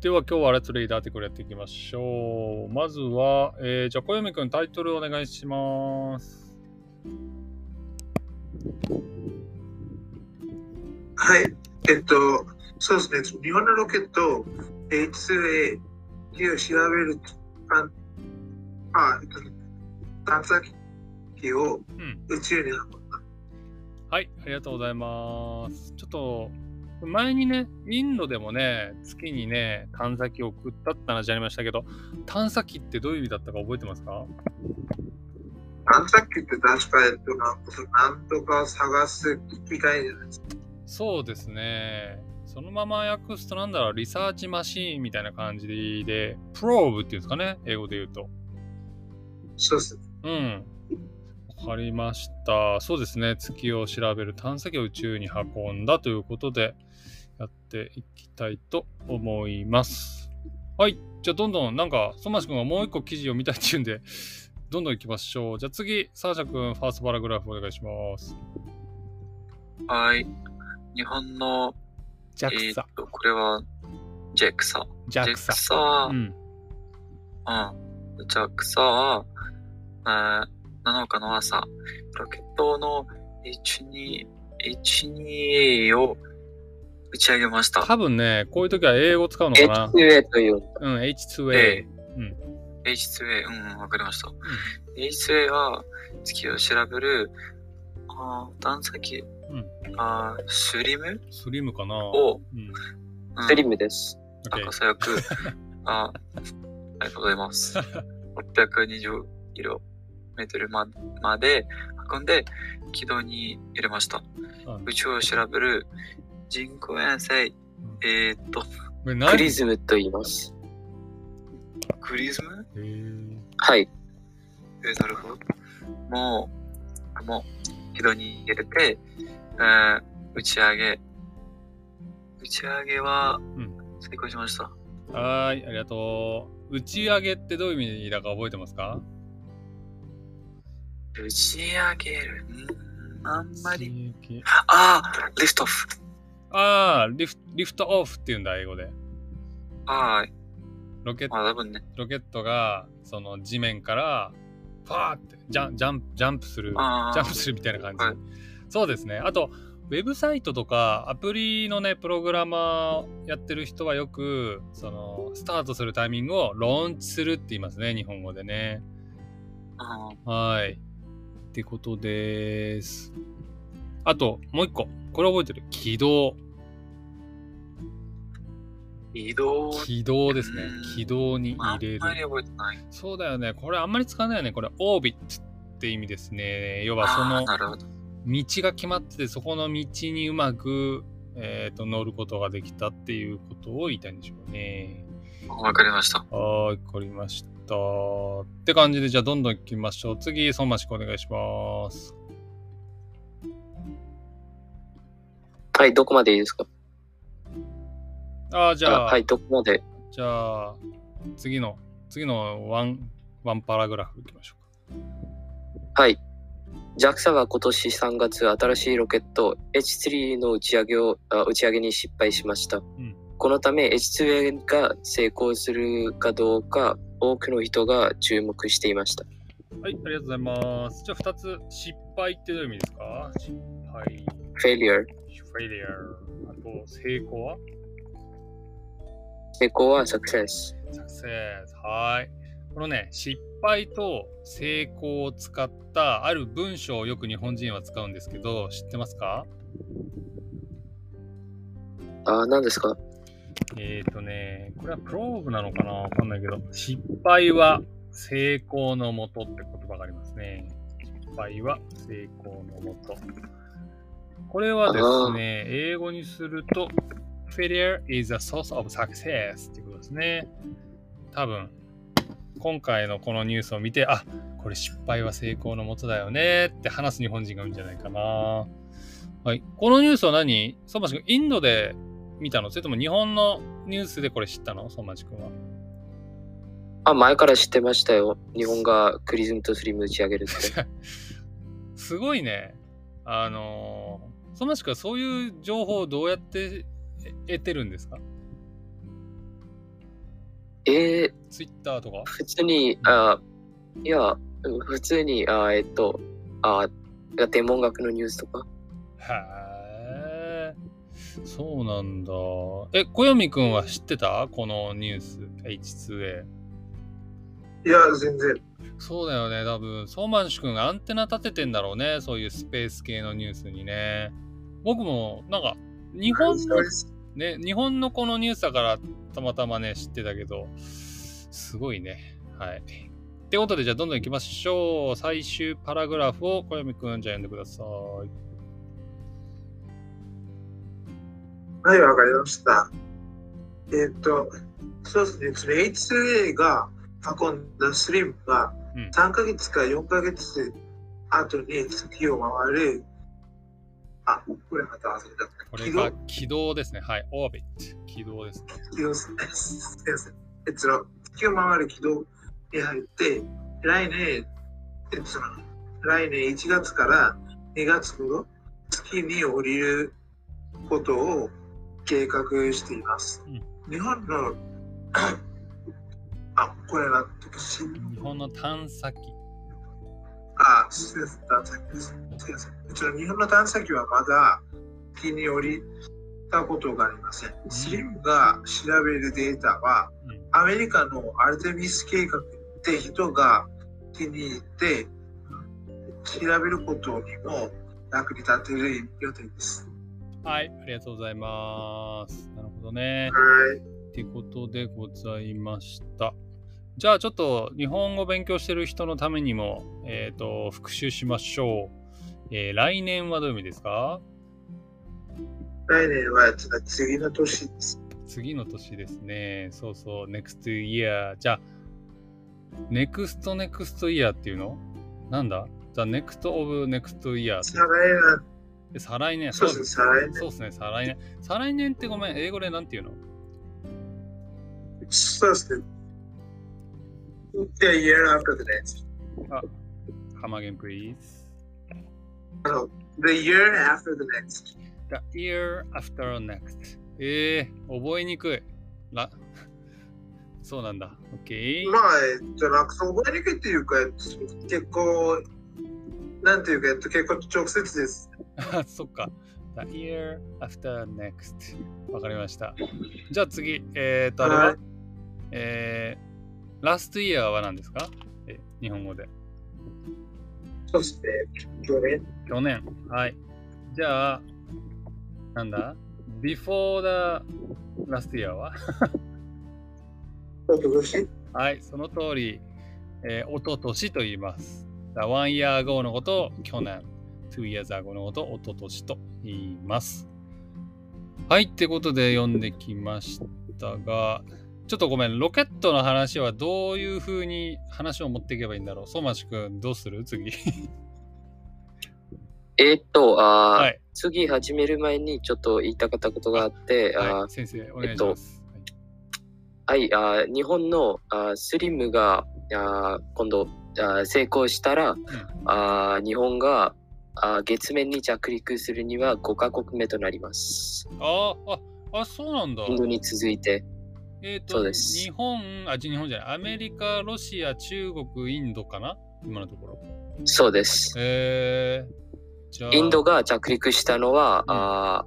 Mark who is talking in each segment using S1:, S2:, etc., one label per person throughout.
S1: では今日はレッツレイダーテクルやっていきましょう。まずは、えー、じゃあ小読くんタイトルお願いします。
S2: はい。えっと、そうですね。日本のロケット H2A を調べるあ探査機を
S1: うん。
S2: 宇宙に運んだ。
S1: はい、ありがとうございます。ちょっと、前にね、インドでもね、月にね、探査機を送ったって話ありましたけど、探査機ってどういう意味だったか覚えてますか？
S2: 探査機って確か、えっと、なんとか探す機械じゃないですか。
S1: そうですね。そのまま訳すとなんだろう、リサーチマシーンみたいな感じで、プローブっていうんですかね、英語で言うと。
S2: そうですね。
S1: うん。わかりました。そうですね。月を調べる探査機を宇宙に運んだということで、やっていきたいと思います。はい。じゃあ、どんどん、なんか、ソマシ君がもう一個記事を見たいっていうんで、どんどん行きましょう。じゃあ次、サーシャ君、ファーストパラグラフお願いします。
S3: はい。日本の、
S1: ジャクサ
S3: えーっ。と、これは、ジェクサ。
S1: ジャクサ。
S3: JAXA
S1: うん。
S3: うん。ジャクサは、えー7日の朝、ロケットの H2、H2A を打ち上げました。
S1: 多分ね、こういう時は英語使うのかな。
S4: H2A という。
S1: うん、H2A。
S3: A H2A、うん、わかりました。H2A は月を調べる、あー探査機、
S1: うん
S3: あースリム？
S1: スリムかな
S3: を、
S1: うん。
S3: うん
S4: スリムです。
S3: 赤さよく、あありがとうございます。620キロメートルままで運んで軌道に入れました。
S1: うん
S3: 宇宙を調べる人工衛星、えー、っと、
S4: クリズムと言います。
S3: クリズム？
S4: はい。
S3: えー、なるほど。もう、もう、軌道に入れて、えー打ち上げ。打ち上げは
S1: ん
S3: 成功しました。
S1: はーい、ありがとう。打ち上げってどういう意味だか覚えてますか？
S3: 打ち上げる。うんあんまり。ああ、リフトオフ。
S1: ああ、リフリフトオフって言うんだ、英語で。
S3: はい。
S1: ロケット
S3: まあ多分ね。
S1: ロケットがその地面からファーってジャンジャンプジャンプするジャンプするみたいな感じ、
S3: はい
S1: そうですねあとウェブサイトとかアプリのねプログラマーやってる人はよくそのスタートするタイミングをローンチするって言いますね日本語でね
S3: あ
S1: はいってことですあともう一個これ覚えてる？軌道
S3: 移動。
S1: 軌道ですね
S3: うん
S1: 軌道に入れる。そうだよね。これあんまり使わないよね。これ、オービットって意味ですね。要はそ
S3: あ
S1: の。道が決まってて、そこの道にうまく、えー、と乗ることができたっていうことを言いたいんでしょうね。
S3: わかりました。
S1: はーい、わかりました。って感じで、じゃあどんどん行きましょう。次、孫マシコお願いします。
S4: はい、どこまでいいですか？
S1: あーじゃあ、
S4: はい、どこまで？
S1: じゃあ、次の、次のワン、ワンパラグラフ行きましょうか。
S4: はい。JAXA は今年3月、新しいロケット H3 の打ち上げをあ打ち上げに失敗しました。
S1: ん
S4: このため H2A が成功するかどうか、多くの人が注目していました。
S1: はい、ありがとうございます。じゃあ、2つ、失敗ってどういう意味ですか？失敗。
S4: Failure。
S1: failure。あと、成功は？
S4: 成功は Success。
S1: success。はい。このね、失敗と成功を使ったある文章をよく日本人は使うんですけど、知ってますか？
S4: あ、何ですか？
S1: えっ、ー、とね、これはプローブなのかな？わかんないけど、失敗は成功のもとって言葉がありますね。失敗は成功のもと。これはですね、英語にすると、failure is a source of success ってことですね。多分、今回のこのニュースを見て、あこれ失敗は成功のもとだよねって話す日本人が多いんじゃないかな。はい。このニュースは何？相馬市君、インドで見たの？それとも日本のニュースでこれ知ったの？相馬市君は。
S4: あ、前から知ってましたよ。日本がクリズムとスリム打ち上げるって。
S1: すごいね。あのー、相馬市君はそういう情報をどうやって得てるんですか？
S4: えー、
S1: ツイッターとか？
S4: 普通に、あいや、うん普通に、あえっと、あ天文学のニュースとか。
S1: へえ。そうなんだ。え、小読くんは知ってた？このニュース、H2A。
S2: いや、全然。
S1: そうだよね、多分、ソーマンシュ君がアンテナ立ててんだろうね、そういうスペース系のニュースにね。僕も、なんか、日本のね、日本のこのニュースだからたまたまね、知ってたけど、すごいね。はい。ってことで、じゃあどんどん行きましょう。最終パラグラフを小読くん、じゃあ読んでください。
S2: はい、わかりました。えっ、と、そうですね、それ H2A が運んだスリムが
S1: うん
S2: 3ヶ月か4ヶ月後に月を回る、あ、これまた忘れた。
S1: これが軌道ですね。はい。オービット。軌道ですね。
S2: 軌道ですね。すいません。えっと、月を回る軌道に入って、来年、えっと、その来年1月から2月頃、月に降りることを計画しています。
S1: うん
S2: 日本の、あ、これなんとかし、
S1: 日本の探査機。
S2: あ、すみません、探査機です。うちの日本の探査機はまだ月に降りたことがありません。スリムが調べるデータは、
S1: うん。
S2: アメリカのアルテミス計画って人が気に入って調べることにも役に立てる予定です。
S1: はい。ありがとうございます。なるほどね。
S2: はい。
S1: ってことでございました。じゃあちょっと日本語勉強してる人のためにも、えっ、と、復習しましょう。えー来年はどういう意味ですか？
S2: 来年は次の年です。
S1: 次の年ですね。そうそう、next year。じゃあ、next next year っていうの？なんだ ?the next of next year。
S2: 再来年、
S1: え再来年。
S2: そうです、再来
S1: そうですね、再来年。再来年ってごめん、英語でなんていうの？
S2: 年。そうですね。The year after the next.
S1: Come again, please.
S2: あの The year after the next.
S1: The year after next. えー、覚えにくい。らそうなんだ。OK?
S2: まあ、えっと、なんかそう覚えにくいっていうか、結構、なんていうか、えっと、結構直接です。
S1: あ そっか。The year after next. わかりました。じゃあ次、えーと、あれは、
S2: はい
S1: えー、last year は何ですか？え日本語で。
S2: そして、去年、
S1: 去年。はい。じゃあ、なんだ ?before the last year は？
S2: おととし、
S1: はい、その通り、えー、おととしと言います。The one year ago のことを去年、two years ago のことをおととしと言います。はい、ってことで読んできましたが、ちょっとごめん、ロケットの話はどういう風に話を持っていけばいいんだろう。相馬市くん、どうする？次。
S4: えーっと、あー
S1: はい、
S4: 次始める前にちょっと言いたかったことがあって、
S1: はい、先生、お願いします。
S4: はい、あー日本のあースリムがあー今度あー成功したら、あー日本があー月面に着陸するには5カ国目となります。
S1: あーあ、あ、そうなんだ。
S4: インドに続いて。
S1: えっ、と、
S4: そうです
S1: 日本、あ、じ日本じゃない、アメリカ、ロシア、中国、インドかな？今のところ。
S4: そうです。
S1: えー、じゃあ、
S4: インドが着陸したのは、
S1: うん
S4: あ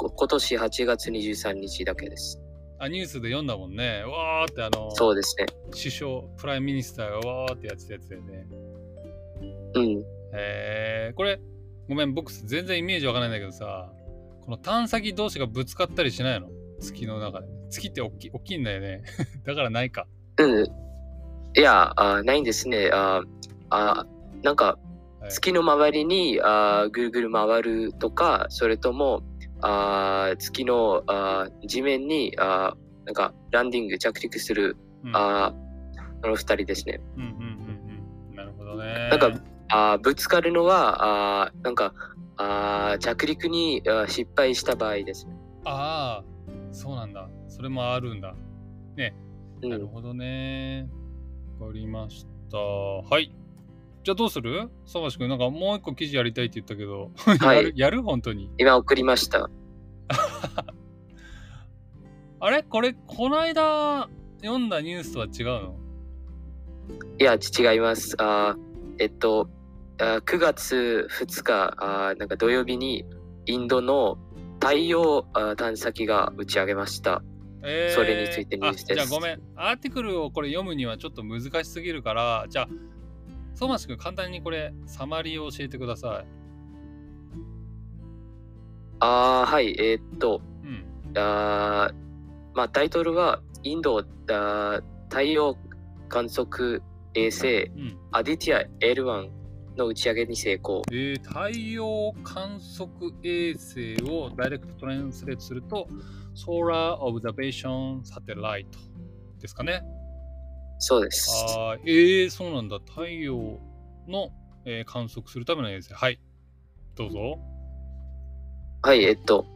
S4: 今年8月23日だけです。
S1: あ、ニュースで読んだもんね。わーってあの、
S4: そうですね。
S1: 首相、 Prime Minister がわーってやってたやつだよね。
S4: うん。
S1: えー、これ、ごめん、僕全然イメージわからないんだけどさ、この探査機同士がぶつかったりしないの？月の中で。月って大き大きいんだよね。だからないか。
S4: うん。いや、あーないんですね。あーあーなんか
S1: はい
S4: 月の周りにあーぐるぐる回るとか、それともあー月のあー地面にあーなんかランディング、着陸する、
S1: うん、
S4: あーあの二人ですね。
S1: うんうんうんうん。なるほどね。
S4: なんかあーぶつかるのは、あーなんかあー着陸に失敗した場合ですね。
S1: ああ、そうなんだ。それもあるんだ。
S4: うん、
S1: なるほどね。わかりました。はい。じゃあどうする？相馬くん、なんかもう一個記事やりたいって言ったけど、
S4: はい
S1: やるやる？本当に。
S4: 今送りました。
S1: あれ？これ、こないだ読んだニュースとは違うの？
S4: いや、違います。あーえっと、9月2日あーなんか土曜日にインドの太陽あー探査機が打ち上げました。
S1: えー
S4: それについてニュースです
S1: あじゃあごめん。アーティクルをこれ読むにはちょっと難しすぎるから、じゃあ、相馬市君簡単にこれ、サマリーを教えてください。
S4: あーはい、えっと、
S1: うん。
S4: あーまあ、タイトルはインドあー太陽観測衛星
S1: うん。
S4: アディティア L1 の打ち上げに成功。
S1: えー太陽観測衛星をダイレクトトランスレートすると、Solar Observation Satellite ですかね。
S4: そうです。
S1: あーえー、そうなんだ。太陽の、えー観測するための衛星。はい。どうぞ。
S4: はい、えっと、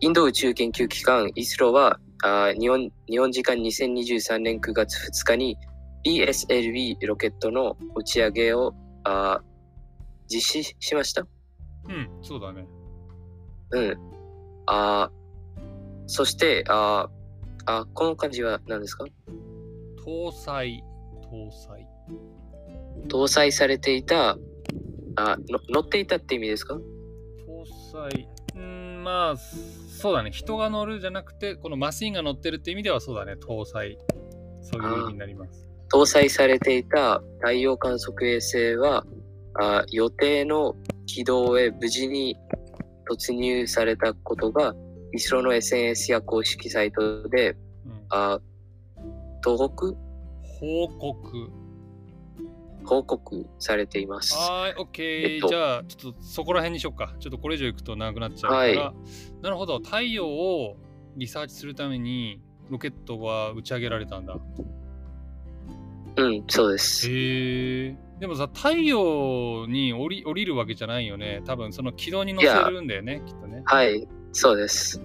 S4: インド宇宙研究機関イスロはあー日本日本時間2023年9月2日に PSLV ロケットの打ち上げをあー実施しました？
S1: うん、そうだね。
S4: うん。あーそしてあーあこの漢字は何ですか？
S1: 搭載、搭載。
S4: 搭載されていたあの乗っていたって意味ですか？
S1: 搭載、うーん、まあ、そうだね。人が乗るじゃなくて、このマシンが乗ってるって意味ではそうだね。搭載。そういう意味になります。
S4: 搭載されていた太陽観測衛星はあ予定の軌道へ無事に突入されたことがイスロの SNS や公式サイトで
S1: うん、
S4: あ東北
S1: 報告。
S4: 報告されています。
S1: はーい、オッケー。
S4: えっと
S1: じゃあ、ちょっとそこら辺にしよっか。ちょっとこれ以上行くと長くなっちゃうから。
S4: はい
S1: なるほど。太陽をリサーチするために、ロケットが打ち上げられたんだ。
S4: うん、そうです。
S1: へえ。でもさ、太陽に降り降りるわけじゃないよね。多分その軌道に乗せるんだよね、きっとね。
S4: はい、そうです。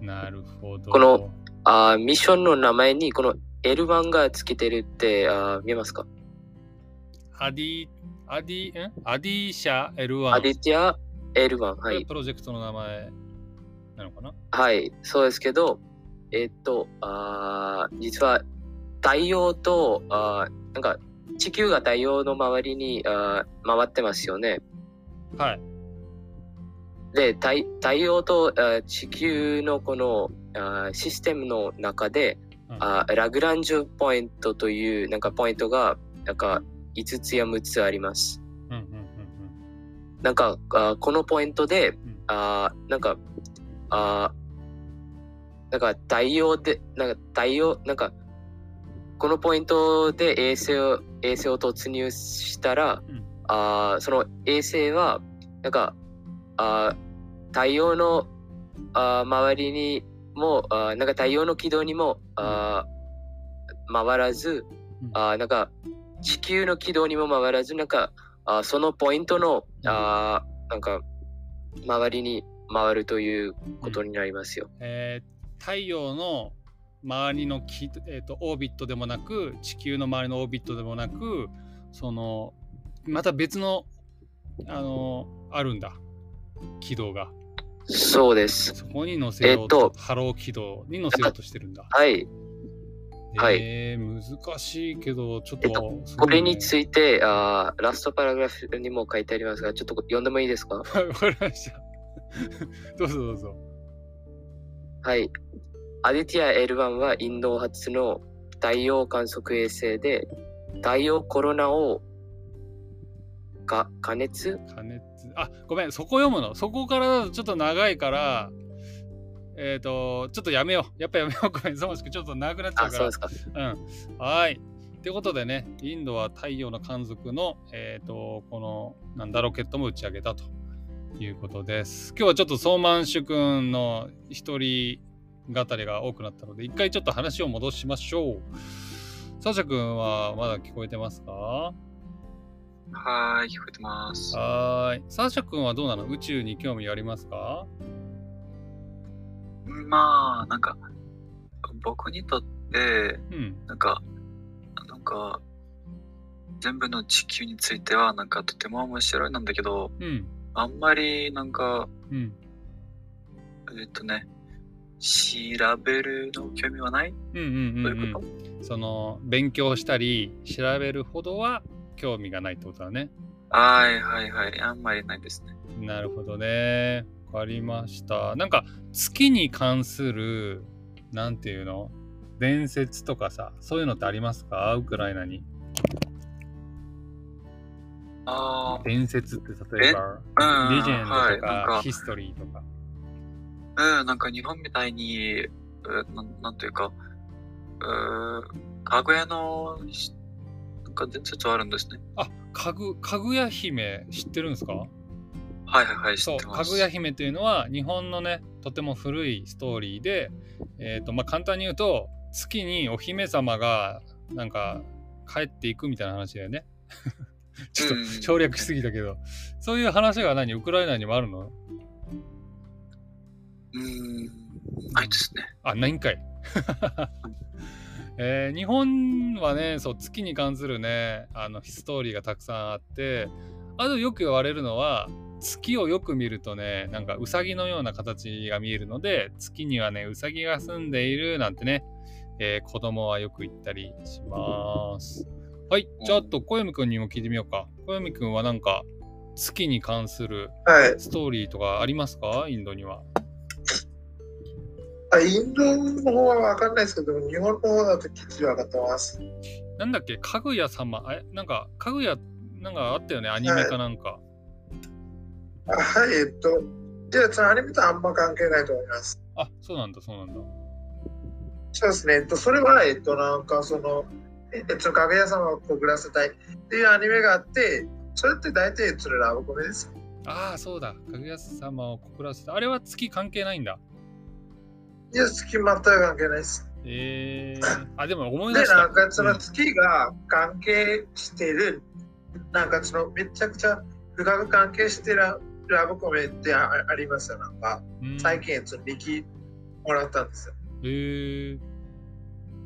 S1: なるほど。
S4: このあミッションの名前にこの L1 がつけてるってあ見えますか？
S1: アディ、アディ、んアディシャ L1。
S4: アディティア L1。
S1: これ
S4: はい。
S1: プロジェクトの名前なのかな？
S4: はい、そうですけど、えっと、あー実は太陽と、あーなんか地球が太陽の周りにあー回ってますよね。
S1: はい。
S4: で、太太陽とあー地球のこのあーシステムの中で、
S1: うん
S4: あーラグランジュポイントというなんかポイントがなんか5つや6つあります。
S1: うんうんうん
S4: なんかあーこのポイントで、
S1: ん
S4: あーなんかあーなんか太陽でなんか太陽なんかこのポイントで衛星を衛星を突入したら、
S1: うん。
S4: あーその衛星はなんかあー太陽のあー周りにもあーなんか太陽の軌道にもあー回らず、
S1: うん。
S4: あーなんか地球の軌道にも回らずなんかあーそのポイントのあーなんか周りに回るということになりますよ。
S1: えー太陽の周りのき、えー、とオービットでもなく地球の周りのオービットでもなくそのまた別のあのあるんだ。軌道が。
S4: そうです。
S1: そこに乗せようと、
S4: えっと
S1: ハロー軌道に乗せようとしてるんだ。
S4: はい。はい。
S1: えー難しいけどちょっと、
S4: えっとこれについてあーラストパラグラフにも書いてありますが、ちょっと読んでもいいですか？
S1: わかりました。どうぞどうぞ。
S4: はい。アディティア L1 はインド初の太陽観測衛星で、太陽コロナをが加熱？
S1: 加熱。あごめんそこ読むの？そこからだとちょっと長いからえっ、とちょっとやめよう。やっぱやめようごめんそもしくちょっと長くなっちゃ
S4: あ、
S1: うから。
S4: そうですか。
S1: うん。はい。ってことでねインドは太陽の観測のえっ、とこのなんだロケットも打ち上げたということです。今日はちょっとソーマンシュ君の一人語りが多くなったので一回ちょっと話を戻しましょうサシャ君はまだ聞こえてますか？
S3: はーい、聞こえてます。
S1: はーい。サーシャ君はどうなの？宇宙に興味ありますか？
S3: まあ、なんか、僕にとって、
S1: うん。
S3: なんか、なんか、全部の地球については、なんかとても面白いなんだけど、
S1: うん。
S3: あんまり、なんか、
S1: うん。
S3: えっとね、調べるの興味はない？
S1: うんうんうん、
S3: どういうこ
S1: うん。その、勉強したり、調べるほどは興味がないってことだね。
S3: とはいはいはい。あんまりないですね。
S1: なるほどね。わかりました。なんか、月に関する、なんていうの？伝説とかさ、そういうのってありますか？ウクライナに。
S3: あ
S1: 伝説って例えば、
S3: あ、うん。
S1: レジェンド
S3: はい。
S1: とか、
S3: なんか、
S1: ヒストリーとか。
S3: うん、なんか日本みたいに、うなんなんというか、うかぐやのしなんか伝説はあるんですね。
S1: あ、かぐ、かぐや姫知ってるんですか？
S3: はいはいはい、知ってます。
S1: かぐや姫というのは日本のね、とても古いストーリーで、えっ、と、まあ、簡単に言うと、月にお姫様がなんか帰っていくみたいな話だよね。ちょっと
S3: うん
S1: 省略しすぎたけど、そういう話が何？ウクライナにもあるの？
S3: うーん、ないですね。
S1: あ、ないんかい。えー日本はね、そう、月に関するね、あの、ストーリーがたくさんあって、あとよく言われるのは、月をよく見るとね、なんかウサギのような形が見えるので、月にはね、ウサギが住んでいるなんてね、えー子供はよく言ったりします。はい、じゃあ、あと、小読くんにも聞いてみようか。小読くんはなんか、月に関する
S2: はい。
S1: ストーリーとかありますか？インドには。
S2: あインドの方はわかんないですけど、日本の方だときっちりわかってます。
S1: なんだっけ、かぐや様？え、なんか、かぐや、なんかあったよね、アニメかなんか。
S2: あはい、えっと、じゃあ、そのアニメとあんま関係ないと思います。
S1: あ、そうなんだ、そうなんだ。
S2: そうですね、えっと、それは、えっと、なんかその、えっと、かぐや様を告らせたいっていうアニメがあって、それって大体、それラブコメです。
S1: ああ、そうだ。かぐや様を告らせた。あれは月関係ないんだ。
S2: いや、月全く関係ないです。
S1: えー、あ、でも思い出
S2: で、
S1: した。
S2: なんかその
S1: うん
S2: 月が関係してる、なんかそのめちゃくちゃ深く関係してるラブコメってあありますよ。なんか
S1: うん
S2: 最近その2期もらったんですよ。
S1: えー、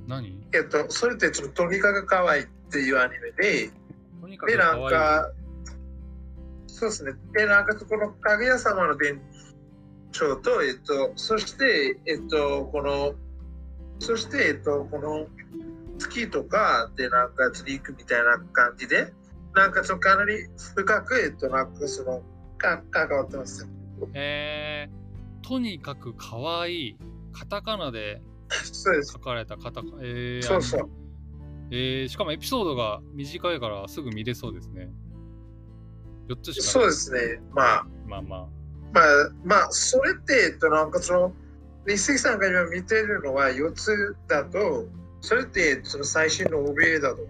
S1: 何？
S2: えっと、それってちょっととにかく可愛いっていうアニメで、
S1: とにか
S2: で、なん。か、そうですね。で、なんかこのかぐや様の伝承と、えっと、そして、えっと、この、そして、えっと、この月とかでなんか釣り行くみたいな感じで、なんかそのかなり深く、えっと、なんかその、か関わってますよ。
S1: えー、とにかく可愛い。カタカナで書。かれたカタカナ。えー、
S2: そうそう。
S1: えー、しかもエピソードが短いからすぐ見れそうですね。4つしかない。
S2: そうですね。まあ、
S1: まあまあ。
S2: まあ、まあ、それって、えっと、なんかその、日赤さんが今見てるのは4つだと、それってその最新の OBA だと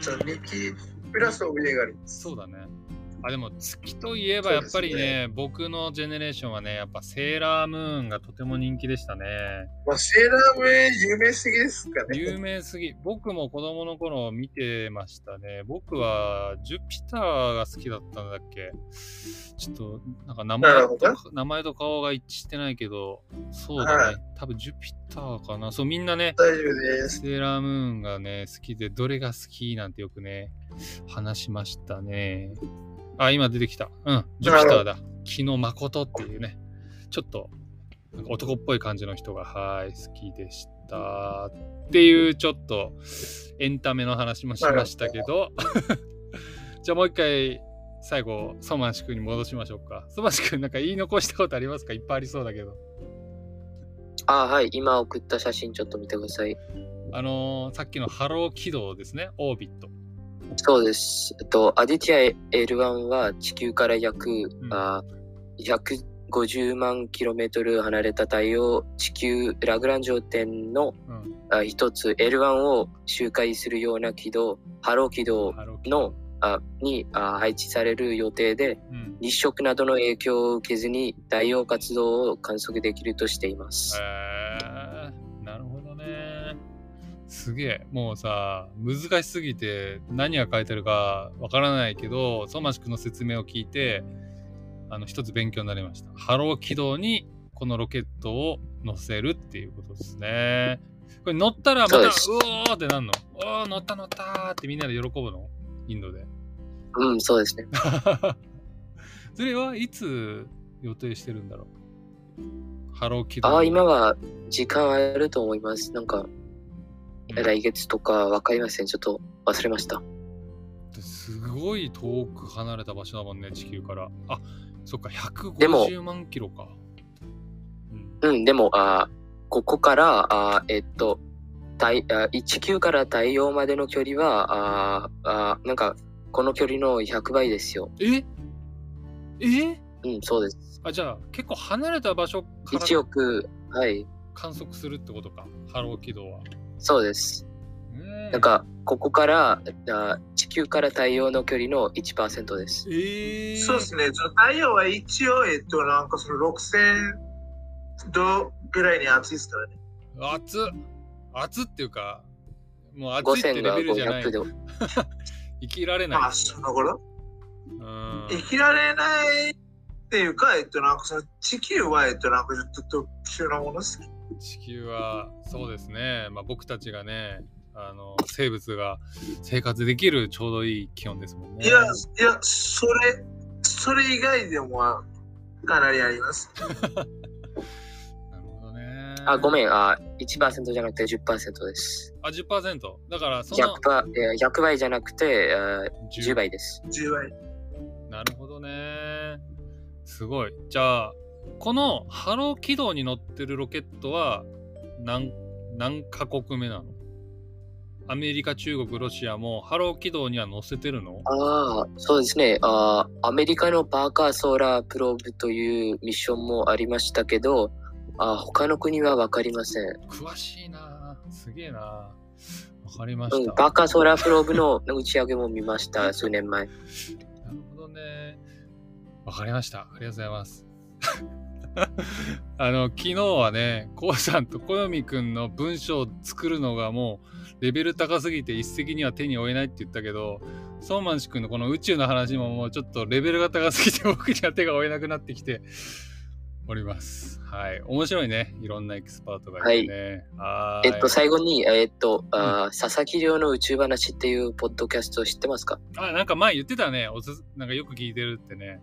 S2: その2期プラス OBA があります。
S1: そうだね。あ、でも月といえばやっぱりね、僕のジェネレーションはね、やっぱセーラームーンがとても人気でしたね。
S2: まあ、セーラームーン有名すぎですかね。
S1: 有名すぎ。僕も子供の頃見てましたね。僕はジュピターが好きだったんだっけちょっと、なんか名前と名前と顔が一致してないけど、そうだね。
S2: はい
S1: 多分ジュピターかな。そう、みんなね、
S2: 大丈夫です。
S1: セーラームーンがね、好きで、どれが好きなんてよくね、話しましたね。あ、今出てきた。うん、ジュピターだ。木野誠っていうね、ちょっと、男っぽい感じの人が、はい、好きでした。っていう、ちょっと、エンタメの話もしましたけど、じゃあもう一回、最後、ソマンシ君に戻しましょうか。ソマンシ君、なんか言い残したことありますか？いっぱいありそうだけど。
S4: あ、はい。今送った写真ちょっと見てください。
S1: あのーさっきのハロー軌道ですね、オービット。
S4: そうです。えっと、アディティア L1 は地球から約、
S1: ん
S4: あ150万キロメートル離れた太陽、地球ラグランジュ点の
S1: うん、
S4: あ一つ L1 を周回するような軌道、ハロー軌道のあにあ配置される予定で、
S1: うん
S4: 日食などの影響を受けずに太陽活動を観測できるとしています。
S1: へー。すげえ。もうさ、難しすぎて何が書いてあるかわからないけど、ソマシ君の説明を聞いて、あの、一つ勉強になりました。ハロー軌道にこのロケットを乗せるっていうことですね。これ乗ったらまた、うおーってなんの？おー乗った乗ったーってみんなで喜ぶの？インドで。
S4: うん、そうですね。
S1: それはいつ予定してるんだろハロー軌道。
S4: ああ、今は時間あると思います。なんか、
S1: うん
S4: 来月とかわかりません。ちょっと忘れました。
S1: すごい遠く離れた場所だもんね、地球から。あ、そっか、
S4: でも
S1: 150万キロか。うん、
S4: うん、でも、あーここから、あーえっと、太あー地球から太陽までの距離は、あーあーなんか、この距離の100倍ですよ。
S1: え？え？
S4: うん、そうです。
S1: あ、じゃあ、結構離れた場所から
S4: 1億、はい、
S1: 観測するってことか、ハロー軌道は。
S4: そうです。
S1: うん
S4: なんか、ここから、地球から太陽の距離の1%です。
S1: えー、
S2: そうですね。太陽は一応、えっと、なんかその6000度ぐらいに熱いですからね。
S1: 熱っ熱っっていうか、もう熱いって
S4: 5000が
S1: レベルじゃない
S4: 500。度。
S1: 生きられない
S2: まあ、その生きられないっていうか、えっと、なんかその地球は、えっと、なんかちょっと特殊なものですね。
S1: 地球はそうですね、まあ、僕たちがねあの生物が生活できるちょうどいい気温ですもんね。
S2: いや、いや、それ、それ以外でもまあかなりあります。
S1: なるほどね。
S4: あ、ごめん、あ1%じゃなくて10%です。
S1: あ、10%。だからその
S4: 100倍えー100倍じゃなくて、あ10倍です。
S2: 10倍。
S1: なるほどね。すごい。じゃあ、このハロー軌道に乗ってるロケットは何何カ国目なの？アメリカ、中国、ロシアもハロー軌道には乗せてるの？
S4: ああ、そうですね。あーアメリカの Parker Solar Probe というミッションもありましたけど、あー他の国はわかりません。
S1: 詳しいなすげえなわかりま
S4: うん、
S1: した。
S4: パーカーソーラープローブの 打ち上げも見ました、数年前。
S1: なるほどね。わかりました。ありがとうございます。あの、昨日はね、こうさんと小読くんの文章を作るのがもうレベル高すぎて一石には手に負えないって言ったけど、ソーマンシ君のこの宇宙の話ももうちょっとレベルが高すぎて僕には手が負えなくなってきております。はい。面白いね。いろんなエキスパートがいてね。はーい。
S4: えっと、最後に、えっと、あー佐々木亮の宇宙話っていうポッドキャスト知ってますか？
S1: あ、なんか前言ってたね。おすすなんかよく聞いてるってね。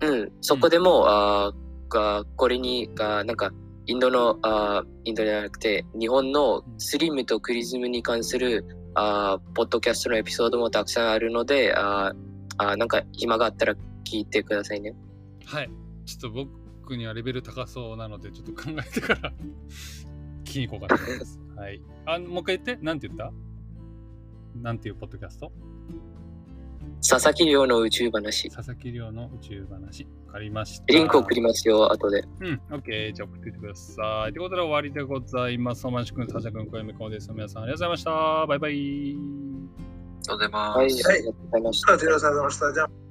S4: うん、そこでも、あがこれにがなんかインドのあインドじゃなくて日本のスリムとクリズムに関するあポッドキャストのエピソードもたくさんあるのでああなんか暇があったら聞いてくださいね。
S1: はい。ちょっと僕にはレベル高そうなので、ちょっと考えてから聞きに行こうかと思います。はい。あ、もう一回言って。なんて言った？なんていうポッドキャスト？
S4: 佐々木亮の宇宙話。
S1: 佐々木亮の宇宙話。わかりました。
S4: リンク送りますよ、後で。
S1: うん、OK。じゃあ送っててください。ということで終わりでございます。相馬市君、サシャ君、小山君です。皆さんありがとうございました。バイバイ。
S3: ありがとうございます。
S4: はい、ありがとうございました
S2: ありがとうございました。じゃあ